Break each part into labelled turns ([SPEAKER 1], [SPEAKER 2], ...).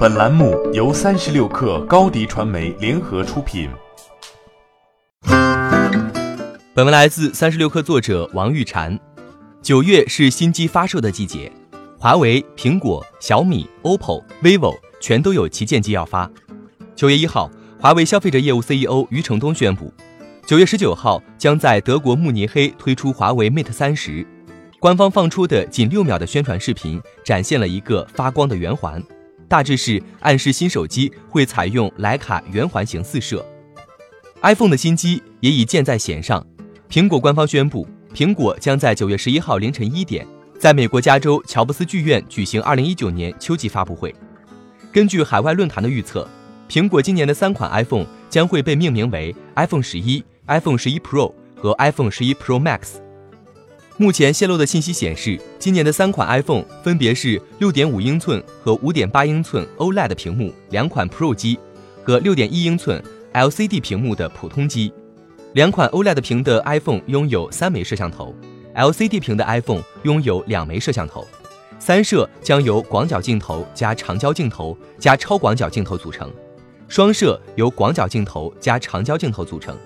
[SPEAKER 1] 本栏目由三十六氪高低传媒联合出品。
[SPEAKER 2] 本文来自三十六氪作者王玉婵。九月是新机发售的季节，华为、苹果、小米、OPPO、vivo 全都有旗舰机要发。九月一号，华为消费者业务 CEO 余承东宣布，九月十九号将在德国慕尼黑推出华为 Mate 三十。官方放出的仅六秒的宣传视频，展现了一个发光的圆环。大致是暗示新手机会采用徕卡圆环形四摄。iPhone 的新机也已箭在弦上。苹果官方宣布，苹果将在九月十一号凌晨一点，在美国加州乔布斯剧院举行二零一九年秋季发布会。根据海外论坛的预测，苹果今年的三款 iPhone 将会被命名为 iPhone 十一、iPhone 十一 Pro 和 iPhone 十一 Pro Max。目前泄露的信息显示，今年的三款 iPhone 分别是6.5英寸和5.8英寸 OLED 屏幕两款 Pro 机，和6.1英寸 LCD 屏幕的普通机。两款 OLED 屏的 iPhone 拥有三枚摄像头，LCD 屏的 iPhone 拥有两枚摄像头。三摄将由广角镜头加长焦镜头加超广角镜头组成，双摄由广角镜头加长焦镜头组成。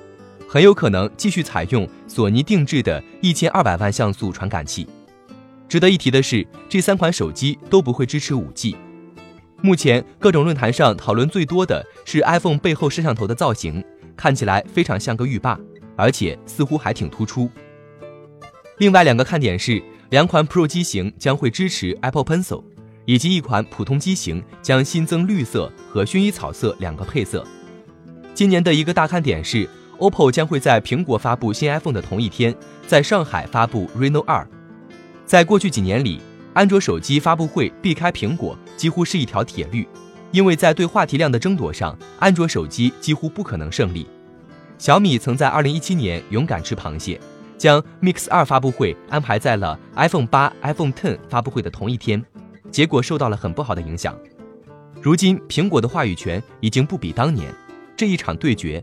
[SPEAKER 2] 很有可能继续采用索尼定制的一千二百万像素传感器。值得一提的是，这三款手机都不会支持五 G。目前各种论坛上讨论最多的是 iPhone 背后摄像头的造型，看起来非常像个浴霸，而且似乎还挺突出。另外两个看点是，两款 Pro 机型将会支持 Apple Pencil，以及一款普通机型将新增绿色和薰衣草色两个配色。今年的一个大看点是。OPPO 将会在苹果发布新 iPhone 的同一天，在上海发布 Reno 2。在过去几年里，安卓手机发布会避开苹果几乎是一条铁律，因为在对话题量的争夺上，安卓手机几乎不可能胜利。小米曾在2017年勇敢吃螃蟹，将 Mix 2发布会安排在了 iPhone 8、iPhone ten 发布会的同一天，结果受到了很不好的影响。如今，苹果的话语权已经不比当年。这一场对决